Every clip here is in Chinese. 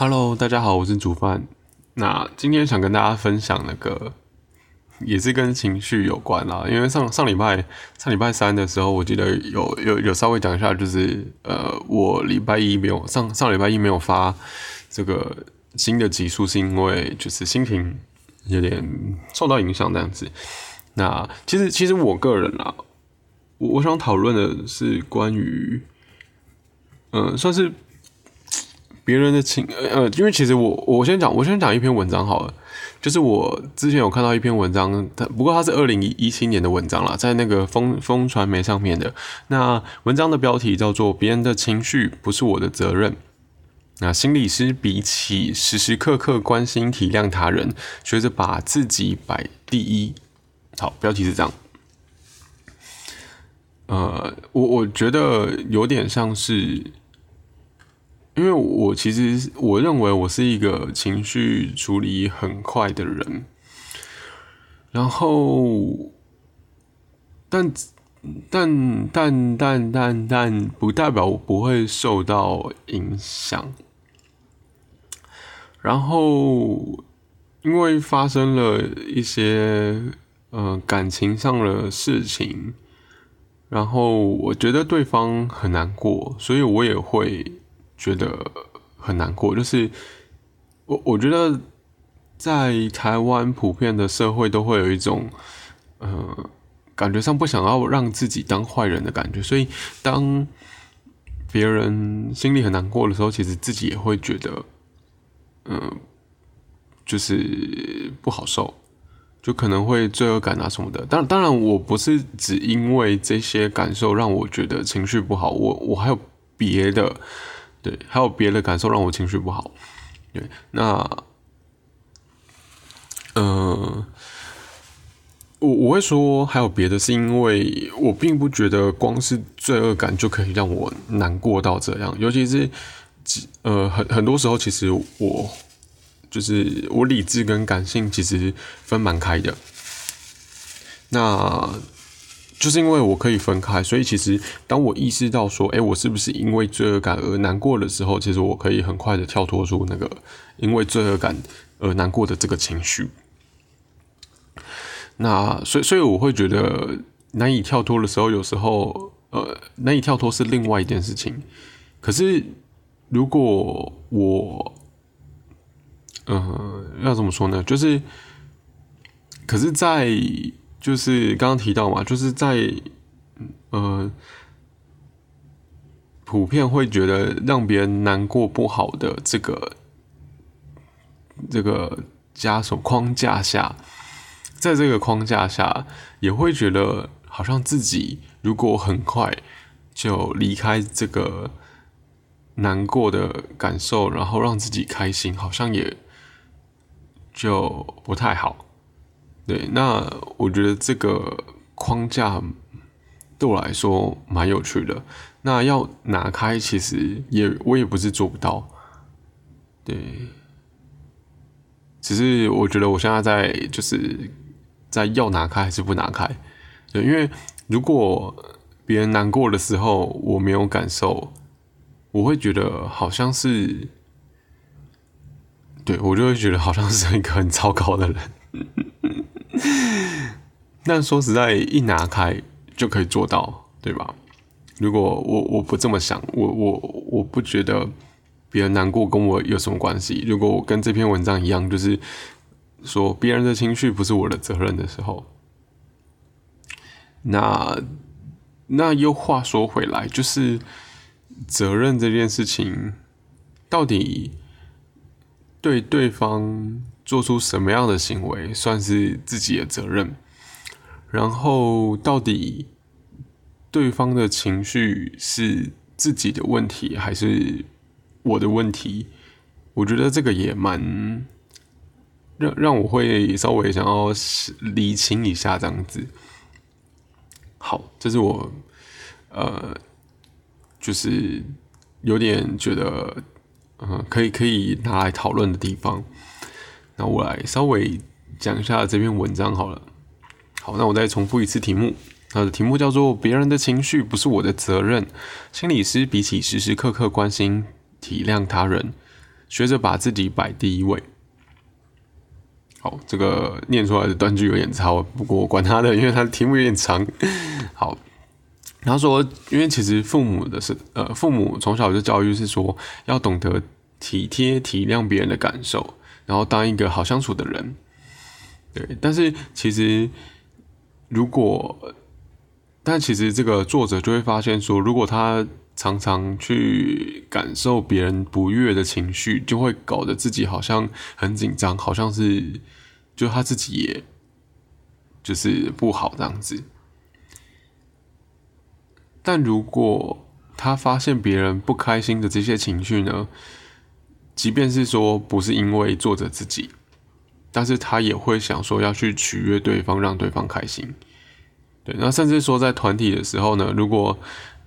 Hello，大家好，我是煮饭。那今天想跟大家分享那个，也是跟情绪有关啦。因为上上礼拜上礼拜三的时候，我记得有有有稍微讲一下，就是呃，我礼拜一没有上上礼拜一没有发这个新的集数，是因为就是心情有点受到影响这样子。那其实其实我个人啊，我我想讨论的是关于，嗯，算是。别人的情呃，因为其实我我先讲，我先讲一篇文章好了，就是我之前有看到一篇文章，它不过它是二零一七年的文章了，在那个风风传媒上面的。那文章的标题叫做“别人的情绪不是我的责任”。那心理师比起时时刻刻关心体谅他人，学着把自己摆第一。好，标题是这样。呃，我我觉得有点像是。因为我其实我认为我是一个情绪处理很快的人，然后，但但但但但但不代表我不会受到影响。然后，因为发生了一些呃感情上的事情，然后我觉得对方很难过，所以我也会。觉得很难过，就是我我觉得在台湾普遍的社会都会有一种，呃，感觉上不想要让自己当坏人的感觉，所以当别人心里很难过的时候，其实自己也会觉得，嗯，就是不好受，就可能会罪恶感啊什么的。当当然，我不是只因为这些感受让我觉得情绪不好，我我还有别的。对，还有别的感受让我情绪不好。对，那，嗯，我我会说还有别的，是因为我并不觉得光是罪恶感就可以让我难过到这样。尤其是，呃，很很多时候，其实我就是我理智跟感性其实分蛮开的。那。就是因为我可以分开，所以其实当我意识到说，哎，我是不是因为罪恶感而难过的时候，其实我可以很快的跳脱出那个因为罪恶感而难过的这个情绪。那所以，所以我会觉得难以跳脱的时候，有时候呃，难以跳脱是另外一件事情。可是如果我，嗯，要怎么说呢？就是，可是，在就是刚刚提到嘛，就是在呃，普遍会觉得让别人难过不好的这个这个枷锁框架下，在这个框架下，也会觉得好像自己如果很快就离开这个难过的感受，然后让自己开心，好像也就不太好。对，那我觉得这个框架对我来说蛮有趣的。那要拿开，其实也我也不是做不到。对，只是我觉得我现在在就是在要拿开还是不拿开。对，因为如果别人难过的时候我没有感受，我会觉得好像是，对我就会觉得好像是一个很糟糕的人。但说实在，一拿开就可以做到，对吧？如果我我不这么想，我我我不觉得别人难过跟我有什么关系。如果我跟这篇文章一样，就是说别人的情绪不是我的责任的时候，那那又话说回来，就是责任这件事情，到底对对方。做出什么样的行为算是自己的责任？然后到底对方的情绪是自己的问题还是我的问题？我觉得这个也蛮让让我会稍微想要理清一下这样子。好，这是我呃，就是有点觉得嗯，可以可以拿来讨论的地方。那我来稍微讲一下这篇文章好了。好，那我再重复一次题目。它的题目叫做“别人的情绪不是我的责任”。心理师比起时时刻刻关心体谅他人，学着把自己摆第一位。好，这个念出来的断句有点差，不过管他的，因为他的题目有点长。好，他说，因为其实父母的是，呃，父母从小就教育是说，要懂得体贴体谅别人的感受，然后当一个好相处的人。对，但是其实如果，但其实这个作者就会发现说，如果他常常去感受别人不悦的情绪，就会搞得自己好像很紧张，好像是就他自己也就是不好这样子。但如果他发现别人不开心的这些情绪呢，即便是说不是因为作者自己。但是他也会想说要去取悦对方，让对方开心，对。那甚至说在团体的时候呢，如果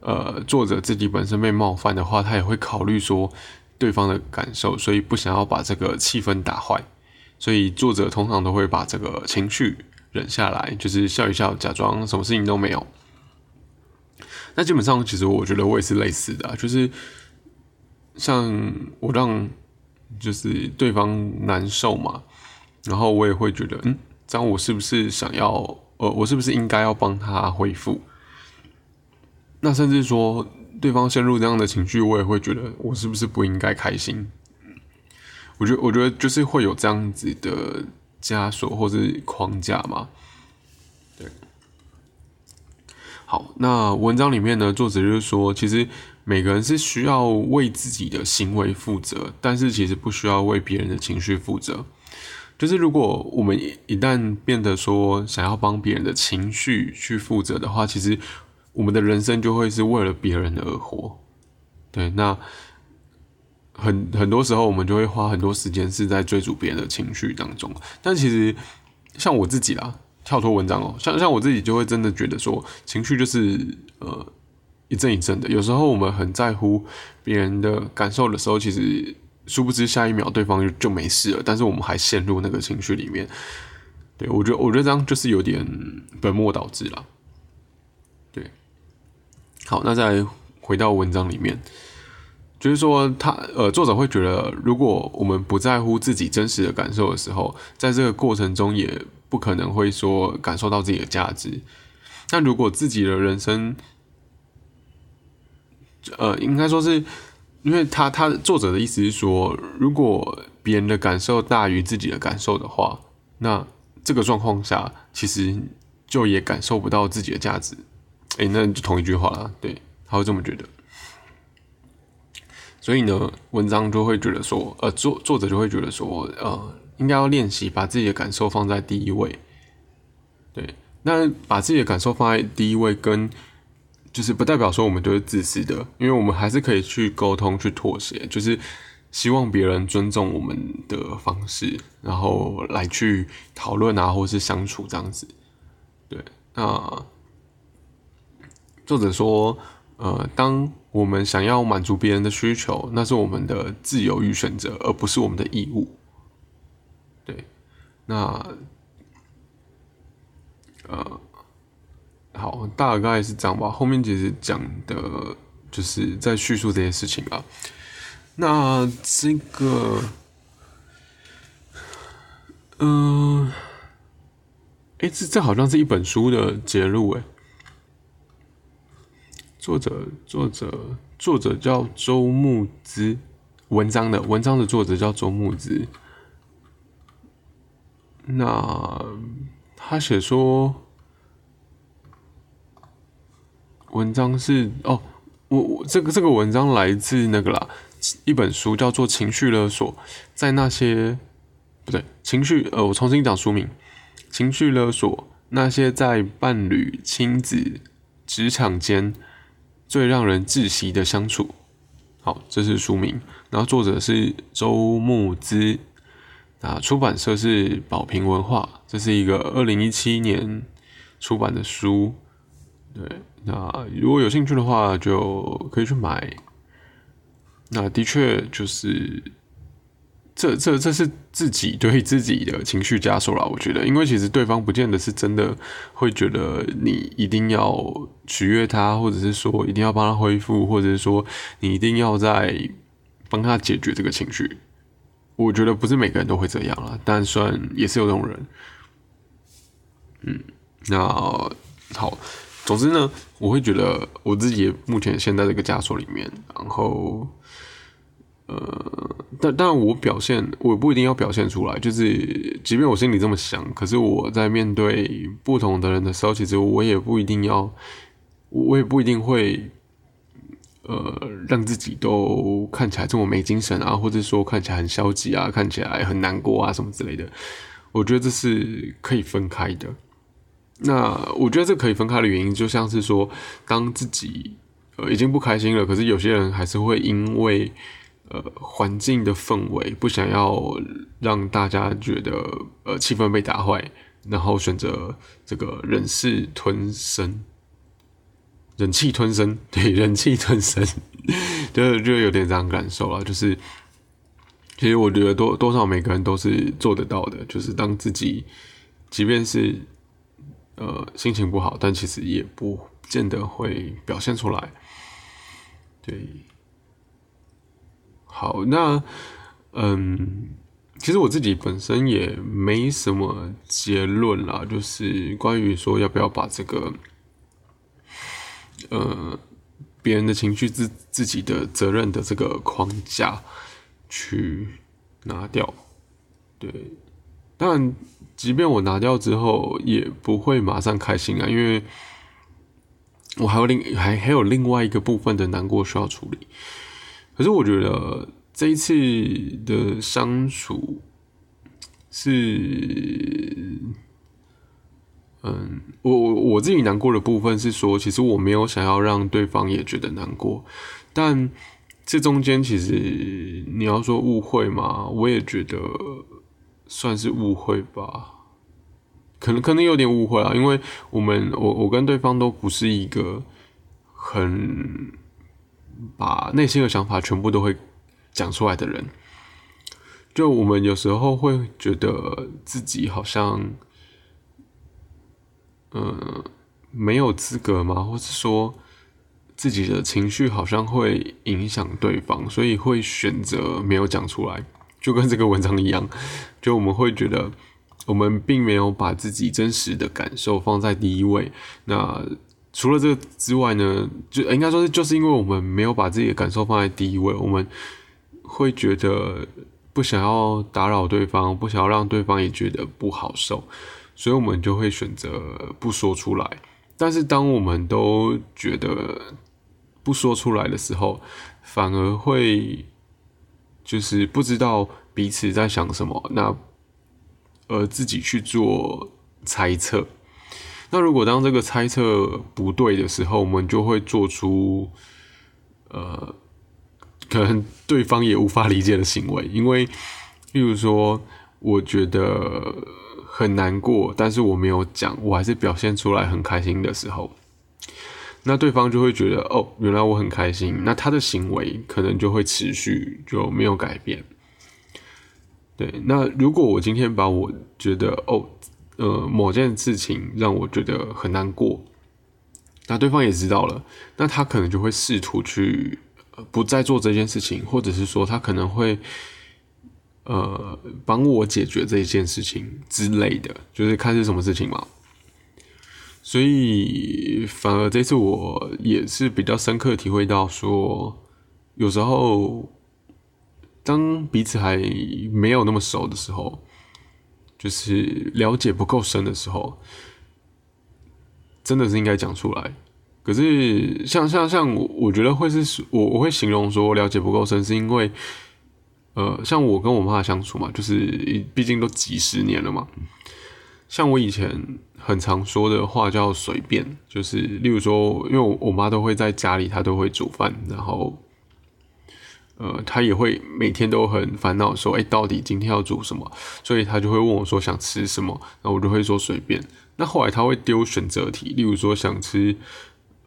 呃作者自己本身被冒犯的话，他也会考虑说对方的感受，所以不想要把这个气氛打坏，所以作者通常都会把这个情绪忍下来，就是笑一笑，假装什么事情都没有。那基本上其实我觉得我也是类似的，就是像我让就是对方难受嘛。然后我也会觉得，嗯，这样我是不是想要，呃，我是不是应该要帮他恢复？那甚至说对方陷入这样的情绪，我也会觉得我是不是不应该开心？我觉得，我觉得就是会有这样子的枷锁或者框架嘛。对。好，那文章里面呢，作者就是说，其实每个人是需要为自己的行为负责，但是其实不需要为别人的情绪负责。就是如果我们一旦变得说想要帮别人的情绪去负责的话，其实我们的人生就会是为了别人而活。对，那很很多时候我们就会花很多时间是在追逐别人的情绪当中。但其实像我自己啦，跳脱文章哦，像像我自己就会真的觉得说，情绪就是呃一阵一阵的。有时候我们很在乎别人的感受的时候，其实。殊不知，下一秒对方就就没事了，但是我们还陷入那个情绪里面。对我觉得，我觉得这样就是有点本末倒置了。对，好，那再回到文章里面，就是说，他呃，作者会觉得，如果我们不在乎自己真实的感受的时候，在这个过程中也不可能会说感受到自己的价值。但如果自己的人生，呃，应该说是。因为他他作者的意思是说，如果别人的感受大于自己的感受的话，那这个状况下其实就也感受不到自己的价值。哎，那就同一句话了，对，他会这么觉得。所以呢，文章就会觉得说，呃，作作者就会觉得说，呃，应该要练习把自己的感受放在第一位。对，那把自己的感受放在第一位跟。就是不代表说我们都是自私的，因为我们还是可以去沟通、去妥协，就是希望别人尊重我们的方式，然后来去讨论啊，或是相处这样子。对，那作者说，呃，当我们想要满足别人的需求，那是我们的自由与选择，而不是我们的义务。对，那，呃。好，大概是这样吧。后面其实讲的就是在叙述这些事情啊。那这个，嗯，哎，这这好像是一本书的结录哎。作者作者作者叫周木之，文章的文章的作者叫周木之。那他写说。文章是哦，我我这个这个文章来自那个啦，一本书叫做《情绪勒索》，在那些不对情绪呃，我重新讲书名，《情绪勒索》那些在伴侣、亲子、职场间最让人窒息的相处。好，这是书名，然后作者是周木之，啊，出版社是宝瓶文化，这是一个二零一七年出版的书，对。那如果有兴趣的话，就可以去买。那的确就是，这这这是自己对自己的情绪枷锁了。我觉得，因为其实对方不见得是真的会觉得你一定要取悦他，或者是说一定要帮他恢复，或者是说你一定要在帮他解决这个情绪。我觉得不是每个人都会这样了，但算也是有这种人。嗯，那，总之呢，我会觉得我自己目前陷在这个枷锁里面，然后，呃，但但我表现，我不一定要表现出来，就是即便我心里这么想，可是我在面对不同的人的时候，其实我也不一定要，我也不一定会。呃，让自己都看起来这么没精神啊，或者说看起来很消极啊，看起来很难过啊，什么之类的，我觉得这是可以分开的。那我觉得这可以分开的原因，就像是说，当自己呃已经不开心了，可是有些人还是会因为呃环境的氛围，不想要让大家觉得呃气氛被打坏，然后选择这个忍气吞声。忍气吞声，对，忍气吞声，就就有点这样感受了。就是，其实我觉得多多少每个人都是做得到的。就是当自己，即便是呃心情不好，但其实也不见得会表现出来。对，好，那嗯，其实我自己本身也没什么结论啦，就是关于说要不要把这个。呃，别人的情绪自自己的责任的这个框架去拿掉，对。但即便我拿掉之后，也不会马上开心啊，因为我还有另还还有另外一个部分的难过需要处理。可是我觉得这一次的相处是。嗯，我我我自己难过的部分是说，其实我没有想要让对方也觉得难过，但这中间其实你要说误会嘛，我也觉得算是误会吧，可能可能有点误会啊，因为我们我我跟对方都不是一个很把内心的想法全部都会讲出来的人，就我们有时候会觉得自己好像。嗯，没有资格吗？或是说自己的情绪好像会影响对方，所以会选择没有讲出来，就跟这个文章一样。就我们会觉得，我们并没有把自己真实的感受放在第一位。那除了这个之外呢？就应该说是，就是因为我们没有把自己的感受放在第一位，我们会觉得不想要打扰对方，不想要让对方也觉得不好受。所以我们就会选择不说出来，但是当我们都觉得不说出来的时候，反而会就是不知道彼此在想什么，那而自己去做猜测。那如果当这个猜测不对的时候，我们就会做出呃，可能对方也无法理解的行为，因为，例如说，我觉得。很难过，但是我没有讲，我还是表现出来很开心的时候，那对方就会觉得哦，原来我很开心，那他的行为可能就会持续就没有改变。对，那如果我今天把我觉得哦，呃，某件事情让我觉得很难过，那对方也知道了，那他可能就会试图去不再做这件事情，或者是说他可能会。呃，帮我解决这一件事情之类的，就是看是什么事情嘛。所以反而这次我也是比较深刻体会到，说有时候当彼此还没有那么熟的时候，就是了解不够深的时候，真的是应该讲出来。可是像像像我，我觉得会是我我会形容说了解不够深，是因为。呃，像我跟我妈相处嘛，就是毕竟都几十年了嘛。像我以前很常说的话叫“随便”，就是例如说，因为我我妈都会在家里，她都会煮饭，然后，呃，她也会每天都很烦恼说，哎，到底今天要煮什么？所以她就会问我说想吃什么，那我就会说随便。那后来她会丢选择题，例如说想吃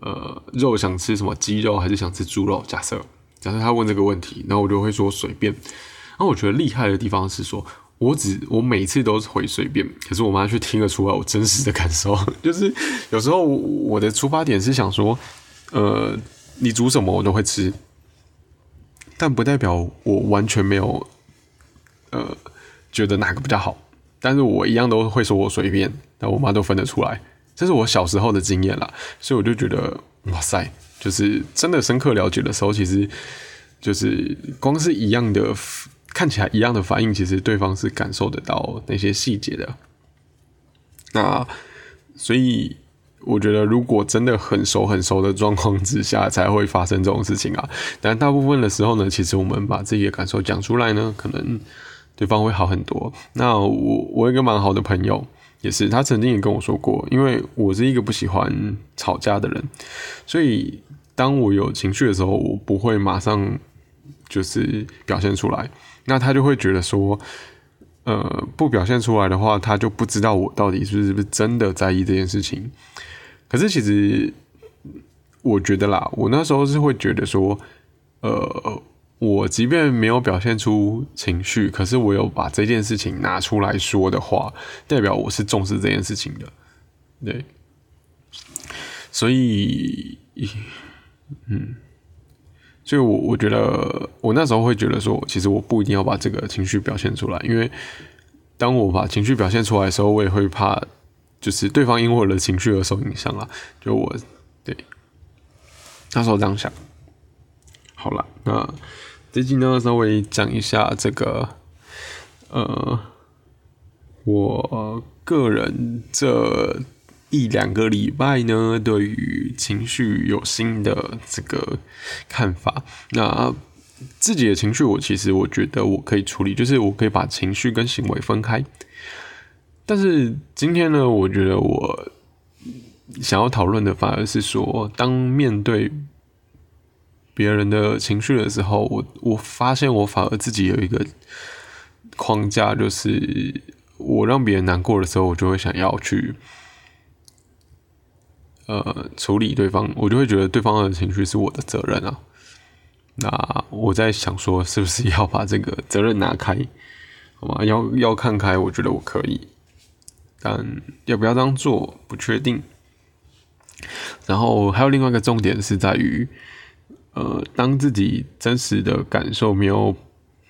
呃肉，想吃什么鸡肉还是想吃猪肉？假设。假设她问这个问题，然后我就会说随便。然后我觉得厉害的地方是说，我只我每次都是回随便，可是我妈却听得出来我真实的感受。就是有时候我的出发点是想说，呃，你煮什么我都会吃，但不代表我完全没有，呃，觉得哪个比较好。但是我一样都会说我随便，但我妈都分得出来，这是我小时候的经验啦。所以我就觉得，哇塞，就是真的深刻了解的时候，其实就是光是一样的看起来一样的反应，其实对方是感受得到那些细节的。那所以。我觉得，如果真的很熟很熟的状况之下，才会发生这种事情啊。但大部分的时候呢，其实我们把自己的感受讲出来呢，可能对方会好很多。那我我一个蛮好的朋友，也是他曾经也跟我说过，因为我是一个不喜欢吵架的人，所以当我有情绪的时候，我不会马上就是表现出来。那他就会觉得说。呃，不表现出来的话，他就不知道我到底是不是真的在意这件事情。可是其实，我觉得啦，我那时候是会觉得说，呃，我即便没有表现出情绪，可是我有把这件事情拿出来说的话，代表我是重视这件事情的，对。所以，嗯。所以，我我觉得，我那时候会觉得说，其实我不一定要把这个情绪表现出来，因为当我把情绪表现出来的时候，我也会怕，就是对方因为我的情绪而受影响啊。就我对那时候这样想。好了，那这集呢，稍微讲一下这个，呃，我个人这。一两个礼拜呢，对于情绪有新的这个看法。那自己的情绪，我其实我觉得我可以处理，就是我可以把情绪跟行为分开。但是今天呢，我觉得我想要讨论的反而是说，当面对别人的情绪的时候，我我发现我反而自己有一个框架，就是我让别人难过的时候，我就会想要去。呃，处理对方，我就会觉得对方的情绪是我的责任啊。那我在想说，是不是要把这个责任拿开？好吗？要要看开，我觉得我可以，但要不要这样做不确定。然后还有另外一个重点是在于，呃，当自己真实的感受没有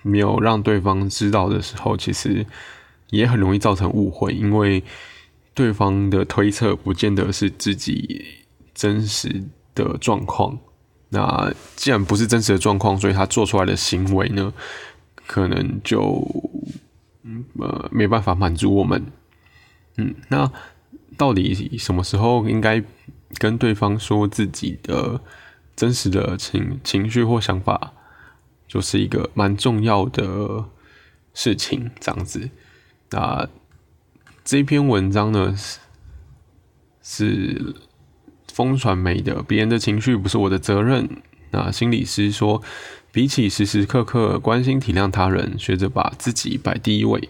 没有让对方知道的时候，其实也很容易造成误会，因为。对方的推测不见得是自己真实的状况。那既然不是真实的状况，所以他做出来的行为呢，可能就呃没办法满足我们。嗯，那到底什么时候应该跟对方说自己的真实的情情绪或想法，就是一个蛮重要的事情。这样子，那。这篇文章呢是是风传媒的，别人的情绪不是我的责任。那心理师说，比起时时刻刻关心体谅他人，学着把自己摆第一位。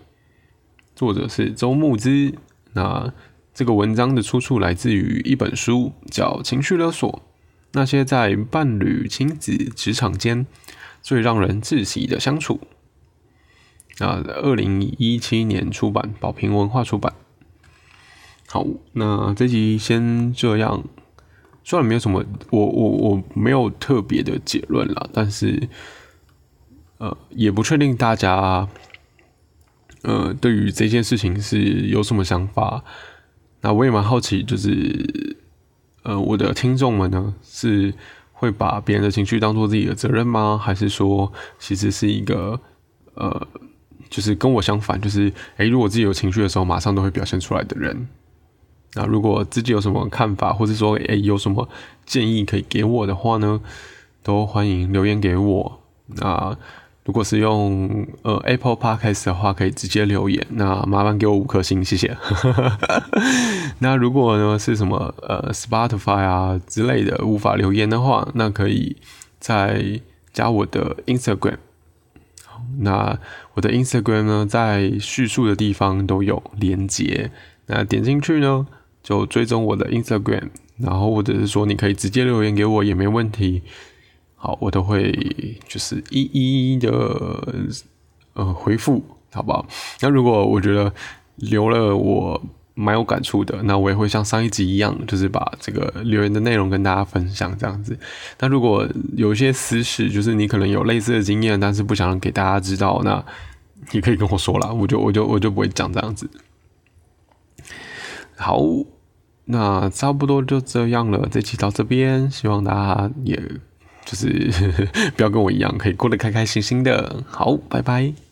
作者是周牧之。那这个文章的出处来自于一本书，叫《情绪勒索：那些在伴侣、亲子、职场间最让人窒息的相处》。那二零一七年出版，宝瓶文化出版。好，那这集先这样。虽然没有什么，我我我没有特别的结论了，但是呃，也不确定大家呃对于这件事情是有什么想法。那我也蛮好奇，就是呃，我的听众们呢，是会把别人的情绪当做自己的责任吗？还是说，其实是一个呃？就是跟我相反，就是诶，如果自己有情绪的时候，马上都会表现出来的人。那如果自己有什么看法，或者说诶有什么建议可以给我的话呢，都欢迎留言给我。那如果是用呃 Apple Podcast 的话，可以直接留言。那麻烦给我五颗星，谢谢。那如果呢是什么呃 Spotify 啊之类的无法留言的话，那可以再加我的 Instagram。那我的 Instagram 呢，在叙述的地方都有连接，那点进去呢，就追踪我的 Instagram，然后或者是说你可以直接留言给我也没问题，好，我都会就是一一的呃回复，好不好？那如果我觉得留了我蛮有感触的。那我也会像上一集一样，就是把这个留言的内容跟大家分享这样子。那如果有一些私事，就是你可能有类似的经验，但是不想给大家知道，那你可以跟我说啦，我就我就我就不会讲这样子。好，那差不多就这样了，这期到这边，希望大家也就是 不要跟我一样，可以过得开开心心的。好，拜拜。